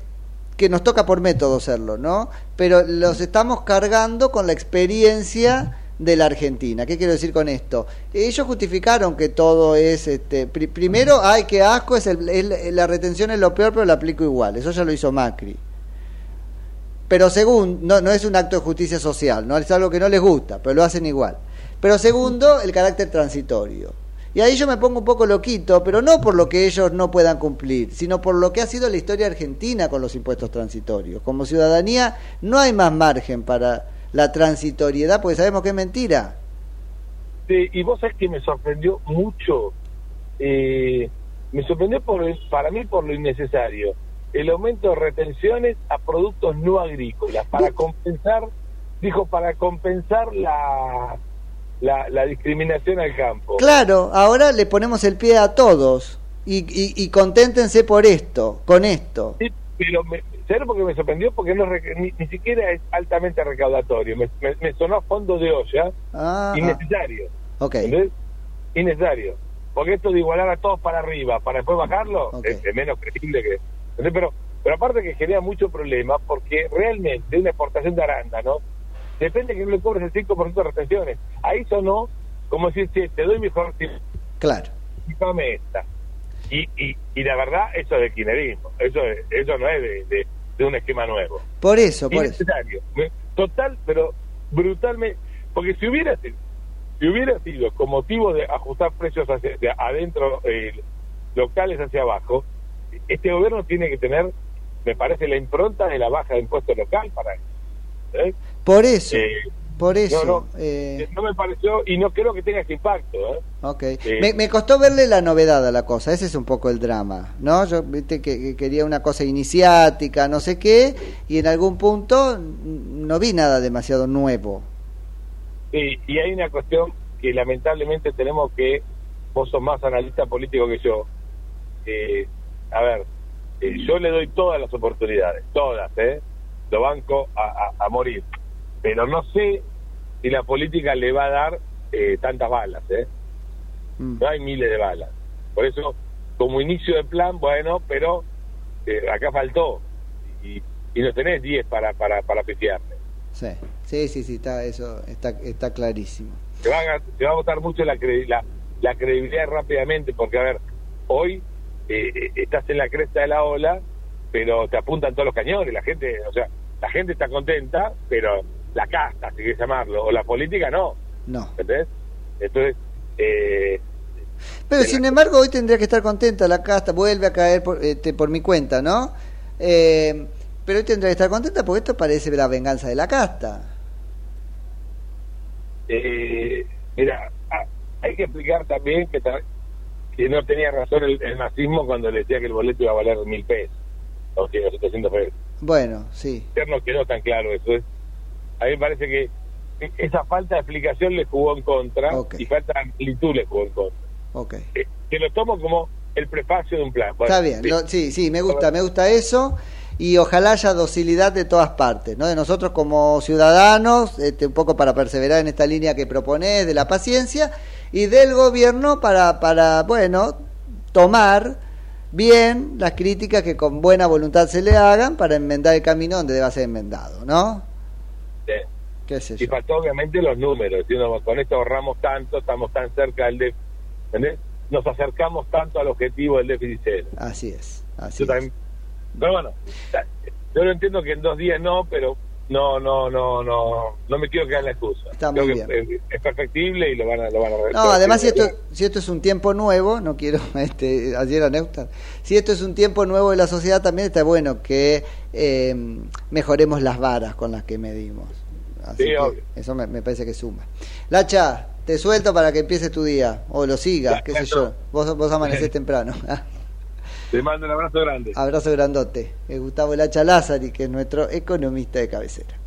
que nos toca por método serlo, ¿no? Pero los estamos cargando con la experiencia de la Argentina. ¿Qué quiero decir con esto? Ellos justificaron que todo es, este, pri- primero, ay, qué asco, es, el- es la retención es lo peor, pero la aplico igual. Eso ya lo hizo Macri. Pero segundo, no, no es un acto de justicia social, no es algo que no les gusta, pero lo hacen igual. Pero segundo, el carácter transitorio. Y ahí yo me pongo un poco loquito, pero no por lo que ellos no puedan cumplir, sino por lo que ha sido la historia argentina con los impuestos transitorios. Como ciudadanía no hay más margen para la transitoriedad, porque sabemos que es mentira. Sí, y vos sabés que me sorprendió mucho, eh, me sorprendió por para mí por lo innecesario, el aumento de retenciones a productos no agrícolas, para compensar, dijo, para compensar la, la, la discriminación al campo. Claro, ahora le ponemos el pie a todos y, y, y conténtense por esto, con esto. Sí, pero me, ¿sabés por qué me sorprendió? Porque no ni, ni siquiera es altamente recaudatorio, me, me- me sonó a fondo de olla, Ah, innecesario. ok. ¿Entendés? Innecesario. Porque esto de igualar a todos para arriba, para después bajarlo, es, es menos creíble que... ¿entendés? Pero, pero aparte que genera mucho problema, porque realmente una exportación de arándano depende que no le cobres el 5% de retenciones. Ahí sonó como decir, che, te doy mejor, Claro. dame esta. Y, y, y la verdad, eso es de kirchnerismo. Eso, es- eso no es de, de- de un esquema nuevo. Por eso, por eso. Me- Total, pero brutalmente. Porque si hubiera sido, si hubiera sido con motivo de ajustar precios hacia, de adentro, eh, locales hacia abajo, este gobierno tiene que tener, me parece, la impronta de la baja de impuesto local para eso. ¿eh? Por eso, Eh, por eso. no, no, eh, no me pareció y no creo que tenga ese impacto. ¿eh? Ok. Eh, Me, me costó verle la novedad a la cosa, ese es un poco el drama, ¿no? Yo viste que, que quería una cosa iniciática, no sé qué, y en algún punto no vi nada demasiado nuevo. Sí, y hay una cuestión que lamentablemente tenemos que, vos sos más analista político que yo. A ver, eh, yo le doy todas las oportunidades, todas, ¿eh? Lo banco a, a- a morir. Pero no sé si la política le va a dar eh, tantas balas, ¿eh? No hay miles de balas. Por eso, como inicio de plan, bueno, pero eh, acá faltó. Y, y no tenés 10 para, para, para pifiarme. Sí, sí, sí, sí, está, eso está, está clarísimo. se va a, se va a votar mucho la, credi- la, la credibilidad rápidamente, porque a ver, hoy eh, estás en la cresta de la ola, pero te apuntan todos los cañones, la gente, o sea, la gente está contenta, pero la casta, si quieres llamarlo, o la política no, No. ¿entendés? Entonces, eh, Pero sin embargo, hoy tendría que estar contenta la casta, vuelve a caer por, este, por mi cuenta, ¿no? Eh, pero hoy tendría que estar contenta porque esto parece la venganza de la casta. eh, mira, a- hay que explicar también que, que no tenía razón el, el nazismo cuando le decía que el boleto iba a valer mil pesos, o sea, 700 pesos. Bueno, sí. no quedó tan claro eso. ¿eh? A mí me parece que esa falta de explicación le jugó en contra y falta de amplitud le jugó en contra. Ok. Eh, que lo tomo como el prefacio de un plan. Bueno, Está bien, lo- sí, sí, me gusta, me gusta eso y ojalá haya docilidad de todas partes, ¿no? De nosotros como ciudadanos, este, un poco para perseverar en esta línea que proponés de la paciencia y del gobierno para, para bueno, tomar bien las críticas que con buena voluntad se le hagan para enmendar el camino donde deba ser enmendado, ¿no? Sí. ¿Qué sé Y yo? faltó obviamente los números. Si uno, con esto ahorramos tanto, estamos tan cerca del déficit. ¿entendés? Nos acercamos tanto al objetivo del déficit cero. Así es, así Yo es. también- Pero bueno, yo lo entiendo que en dos días no, pero no, no, no, no, no me quiero quedar en la excusa. Está Creo muy que bien. es- perfectible y lo van a, lo van a No, además si esto, si esto es un tiempo nuevo, no quiero <laughs> este, ayer a Neustar, si esto es un tiempo nuevo de la sociedad, también está bueno que eh, mejoremos las varas con las que medimos. Así Sí, que obvio. eso me, me parece que suma. Lacha, te suelto para que empiece tu día, o lo sigas, qué sé yo. Vos, vos amanecés <laughs> temprano. <laughs> Te mando un abrazo grande. Abrazo grandote. Es Gustavo Lacha Lázari, que es nuestro economista de cabecera.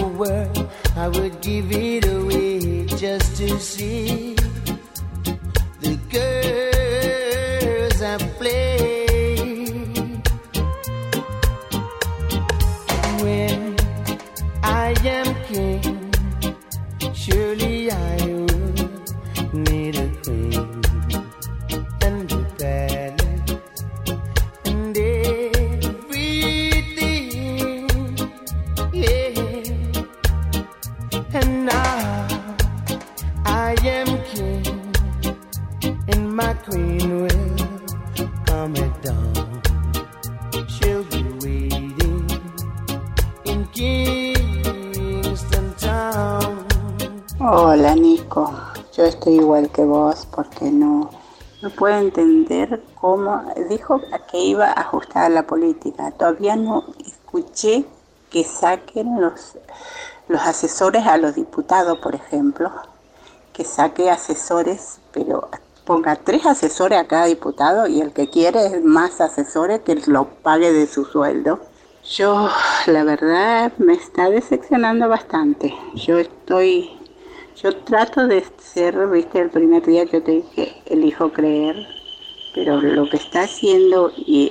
Your word, I would give it away just to see cómo dijo que iba a ajustar la política. Todavía no escuché que saquen los, los asesores a los diputados, por ejemplo, que saque asesores, pero ponga tres asesores a cada diputado y el que quiere más asesores que lo pague de su sueldo. Yo, la verdad, me está decepcionando bastante. Yo estoy, yo trato de ser, viste, el primer día yo te elijo creer, pero lo que está haciendo y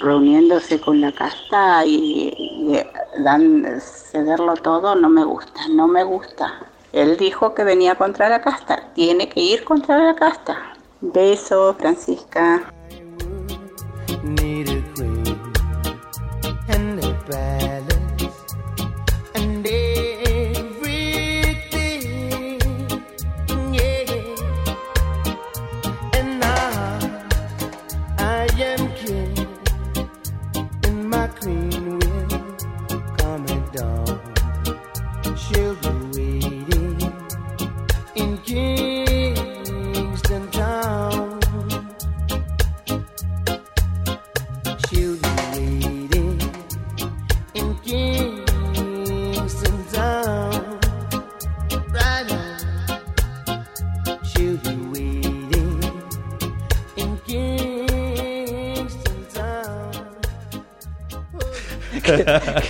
reuniéndose con la casta y, y dan, cederlo todo no me gusta, no me gusta. Él dijo que venía contra la casta, tiene que ir contra la casta. Beso, Francisca.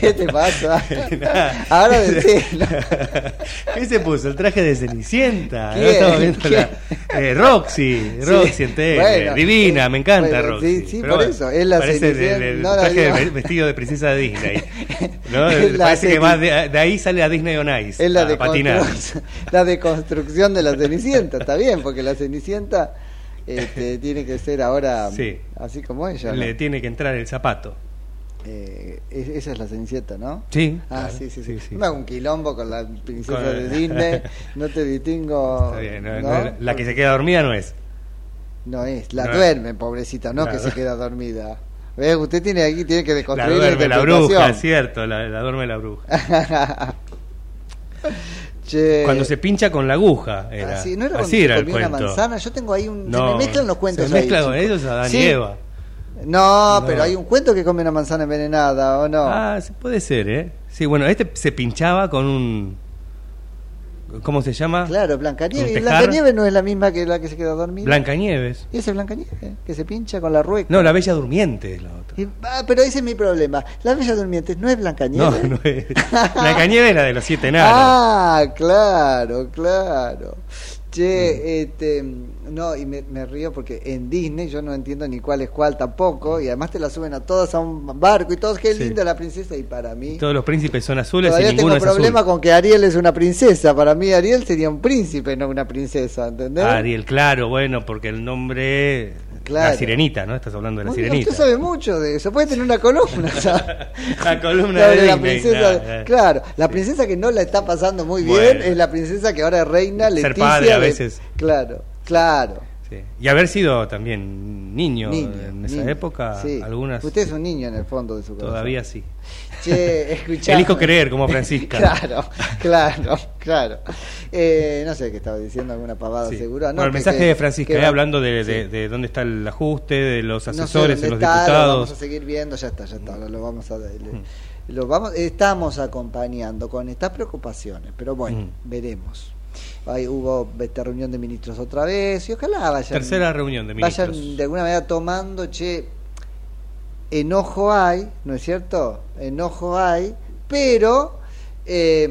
¿Qué, te pasa? <laughs> Ahora decilo. <laughs> ¿Qué se puso? El traje de Cenicienta. ¿no? ¿Quién? Estamos viendo ¿Quién? la- eh, Roxy, Roxy en tele, Bueno, divina, me encanta bueno, Roxy. sí, sí, por bueno, eso, es la parece de- Cenicienta, de- no la traje de vestido de princesa de Disney. <laughs> ¿no? Parece que va de, de ahí sale a Disney on Ice. Es la, a patinar. la deconstrucción de la Cenicienta, está bien, porque la Cenicienta este, tiene que ser ahora Sí. así como ella. ¿no? Le tiene que entrar el zapato. Eh, es- esa es la Cenicienta, ¿no? Sí, Ah, claro, sí, sí, sí. sí, sí. No un quilombo con la princesa Con- de <laughs> Disney, no te distingo. Está bien, no- ¿no? no- la que se queda dormida no es. No es, la duerme, pobrecita, no que se queda dormida. ¿Ves? Usted tiene aquí, tiene que La deconstruir duerme la interpretación. bruja, es cierto, la, la duerme la bruja. <laughs> Che, Cuando se pincha con la aguja. Era. así, ¿no era Así era el una cuento. manzana? Yo tengo ahí un... No, se me mezclan los cuentos se ahí, mezcla con ellos Adán Sí. y Eva. No, No. pero hay un cuento que come una manzana envenenada, ¿o no? Ah, puede ser, ¿eh? Sí, bueno, este se pinchaba con un... ¿Cómo se llama? Claro, Blancanieves. ¿Un ¿Y tejar? Blancanieves no es la misma que la que se queda dormida? Blancanieves. ¿Y ese es Blancanieves? Que se pincha con la rueca. No, la Bella Durmiente es la otra. Y- ah, pero ese es mi problema. La Bella Durmiente no es No, Blancanieves. no es. Blancanieves era de los siete enanos. <laughs> Ah, claro, claro. Che, este, no, y me, me río porque en Disney yo no entiendo ni cuál es cuál tampoco, y además te la suben a todas a un barco y todos, qué Sí. linda la princesa, y para mí... Todos los príncipes son azules Todavía y ninguno tengo es problema azul. con que Ariel es una princesa. Para mí Ariel sería un príncipe, no una princesa, ¿entendés? Ariel, claro, bueno, porque el nombre... Claro. La sirenita, ¿no? Estás hablando de la Muy sirenita. usted sabe mucho de eso. Puede tener una columna. <laughs> La columna Sobre de la Disney, princesa. nada, Claro, la princesa que no la está pasando muy Bueno. bien es la princesa que ahora es reina. Ser Leticia padre a de- veces. Claro, claro. Sí. Y haber sido también niño, Niño, en esa niño. época, Sí. algunas Usted es un niño en el fondo de su corazón. todavía sí. Che. <laughs> Elijo creer como Francisca. <laughs> claro, claro, claro. Eh, no sé qué estaba diciendo, alguna pavada Sí. seguro. No, Bueno, el que- mensaje que- de Francisca, que eh, hablando de, de- de dónde está el ajuste, de los No sé asesores, de los está, Lo vamos diputados. a seguir viendo, ya está, ya está, lo, vamos a Mm. lo vamos estamos acompañando con estas preocupaciones, pero bueno, Mm. veremos. Ahí hubo esta reunión de ministros otra vez y ojalá vayan Tercera reunión de ministros. vayan de alguna manera tomando, che, enojo hay, ¿no es cierto? Enojo hay, pero eh,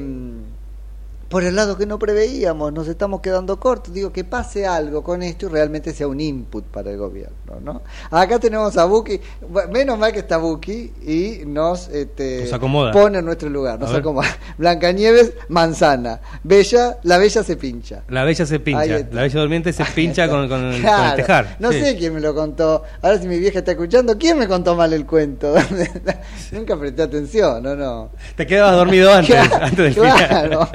por el lado que no preveíamos, nos estamos quedando cortos. Digo, que pase algo con esto y realmente sea un input para el gobierno, ¿no? Acá tenemos a Buki, menos mal que está Buki y nos, este, Nos acomoda. pone en nuestro lugar, nos acomoda. Blancanieves, manzana. Bella, la Bella se pincha. La bella se pincha, la bella durmiente se pincha con, con el, con el Claro. tejar. No Sí. sé quién me lo contó. Ahora si mi vieja está escuchando, ¿quién me contó mal el cuento? <laughs> Nunca presté atención, no, no. Te quedabas dormido antes, <laughs> antes del claro. final.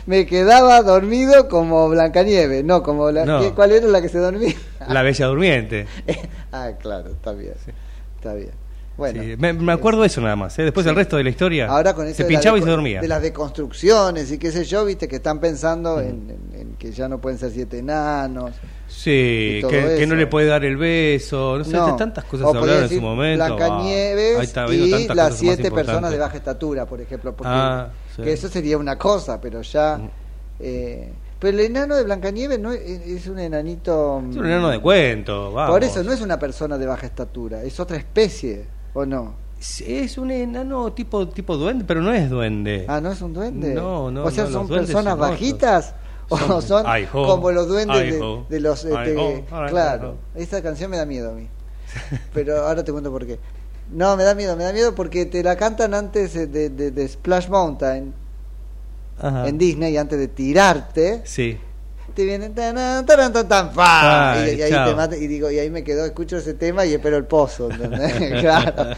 <laughs> Me quedaba dormido como Blancanieves, no como la No. ¿qué- ¿cuál era la que se dormía? La bella durmiente. <laughs> ah, claro, está bien. Está bien. Bueno, Sí, me, me acuerdo eso nada más. ¿eh? Después el resto de la historia ahora con eso se pinchaba y se dormía. De las deconstrucciones y qué sé yo, viste que están pensando Mm. en, en- en que ya no pueden ser siete enanos. Sí, que, no le puede dar el beso. No sé, No. tantas cosas O hablaron en su momento. Blancanieves Ah, y las siete personas de baja estatura, por ejemplo, porque Ah, sí. que eso sería una cosa, pero ya eh, Pero el enano de Blancanieves no es, es un enanito. Es un enano de cuento, vamos. Por eso no es una persona de baja estatura, es otra especie, ¿o no? Es- un enano tipo tipo duende, pero no es duende. Ah, ¿no es un duende? No, no, O sea, no, ¿son personas son bajitas? ¿O Son- <laughs> ho, como los duendes de, los... este, ho, claro, ho. esta canción me da miedo a mí. Pero ahora te cuento por qué. No, me da miedo, me da miedo porque te la cantan antes de, de- de Splash Mountain Ajá. en Disney, antes de tirarte. Sí. Te vienen tan, tan, tan, tan, y, y ahí chao. te mata- y digo y ahí me quedo escucho ese tema y espero el pozo <laughs> <laughs> claro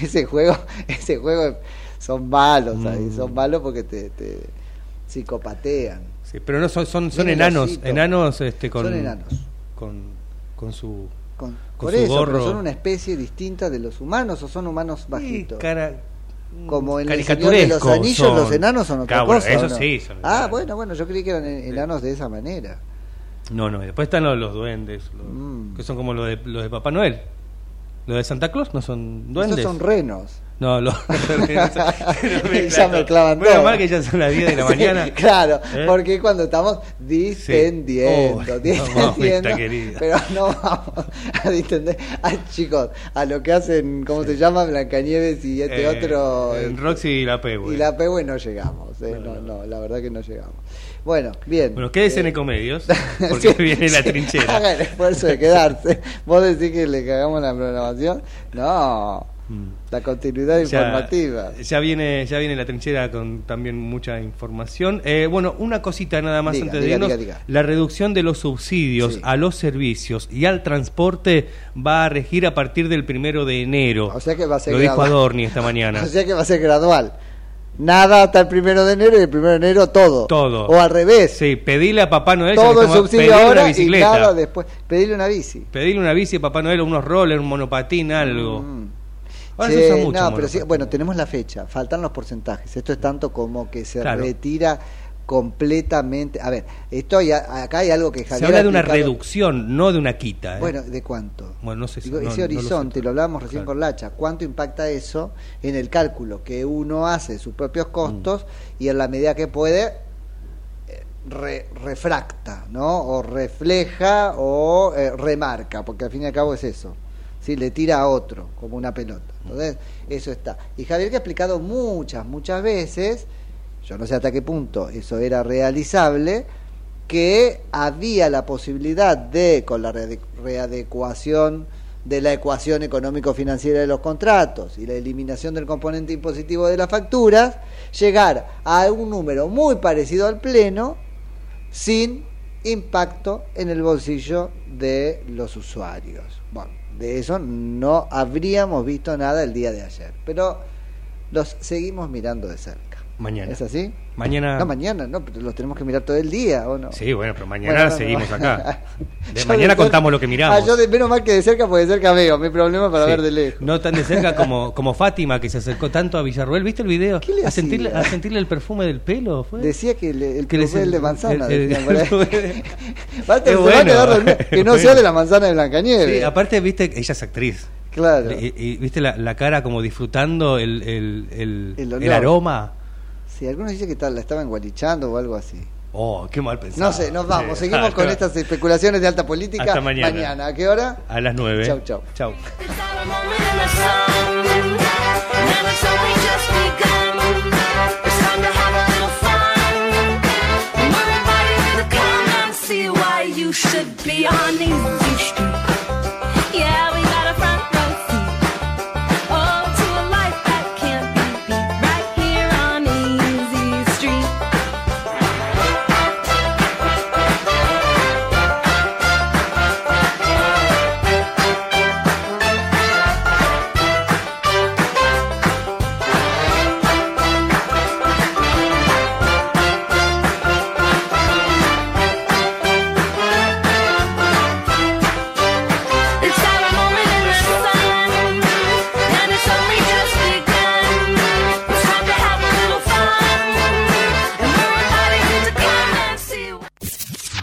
ese juego ese juego son malos ahí Mm. son malos porque te, te psicopatean Sí, pero no son son, son enanos, enanos este con Son enanos. con con su con por su eso gorro. pero son una especie distinta de los humanos o son humanos bajitos cara como en el Señor de los Anillos los enanos son otra bueno, cosa ¿o eso no? sí, son ah bueno bueno yo creí que eran en- enanos de esa manera No, no, y después están los, los duendes, los- Mm. que son como los de, los de Papá Noel. Los de Santa Claus no son duendes. esos son renos No, los <laughs> <laughs> <laughs> ya me clavan Bueno, todo. mal que ya son las 10 de la mañana. Sí, claro, ¿Eh? porque cuando estamos distendiendo, Oh, distendiendo, querida. pero no vamos a distender. Ay, chicos, a lo que hacen, ¿cómo se llama? Blancanieves y este Eh, otro. en Roxy y la P, y la Pehue no llegamos, eh, no, no, la verdad que no llegamos. Bueno, bien. Bueno, quédese en Eh, Ecomedios, porque sí, viene la sí, trinchera. Haga el esfuerzo de quedarse. ¿Vos decís que le cagamos la programación? No, la continuidad Mm. Ya- informativa. Ya viene, ya viene la trinchera con también mucha información. Eh, bueno, una cosita nada más Diga, antes de irnos. diga. La reducción de los subsidios Sí. a los servicios y al transporte va a regir a partir del primero de enero. O sea que va a ser Lo dijo. Adorni esta mañana. <laughs> O sea que va a ser gradual. Nada hasta el primero de enero y el primero de enero todo. Todo. O al revés. Sí, pedile a Papá Noel. todo el subsidio pedile ahora y nada después. Pedirle una bici. Pedile una bici a Papá Noel, unos rollers, un monopatín, algo. Ahora Sí, se usa mucho. no, pero sí, bueno, tenemos la fecha, faltan los porcentajes. Esto es tanto como que se Claro. retira completamente. A ver, esto hay- acá hay algo que Se Javier habla ha de una reducción, no de una quita. ¿eh? Bueno, ¿de cuánto? Bueno, no sé si Digo, no- ese no lo horizonte, lo, hablábamos recién Claro. con Lacha, ¿cuánto impacta eso en el cálculo que uno hace de sus propios costos Mm. y en la medida que puede eh, re- refracta, ¿no? O refleja o eh, remarca, porque al fin y al cabo es eso. ¿Sí? Le tira a otro, como una pelota. Entonces, eso está. Y Javier que ha explicado muchas, muchas veces, yo no sé hasta qué punto eso era realizable, que había la posibilidad de, con la reade- readecuación de la ecuación económico-financiera de los contratos y la eliminación del componente impositivo de las facturas, llegar a un número muy parecido al pleno sin impacto en el bolsillo de los usuarios. Bueno, de eso no habríamos visto nada el día de ayer, pero los seguimos mirando de cerca. Mañana. ¿Es así? Mañana. No, mañana, no, pero los tenemos que mirar todo el día, ¿o no? Sí, bueno, pero mañana Bueno, no, seguimos no. acá. <laughs> De mañana de contamos lo que miramos. Ah, yo de, menos mal que de cerca, porque de cerca veo. Mi problema para Sí. ver de lejos. No tan de cerca <laughs> como, como Fátima, que se acercó tanto a Villarruel. ¿Viste el video? le a, sentirle, a sentirle el perfume del pelo. ¿fue? Decía que le- el le- el de manzana. el- el- <laughs> va a quedar dormido, Que no sea de la manzana de Blancanieves. Sí, aparte, viste, ella es actriz. Claro. Y, y viste la, la cara como disfrutando el, el, el, aroma. Sí, algunos dicen que tal, la estaban gualichando o algo así. Oh, qué mal pensado. No sé, nos vamos. Sí. <laughs> Seguimos con estas especulaciones de alta política Hasta mañana. ¿A qué hora? A las 9. Chau, chau. Chau. Should be on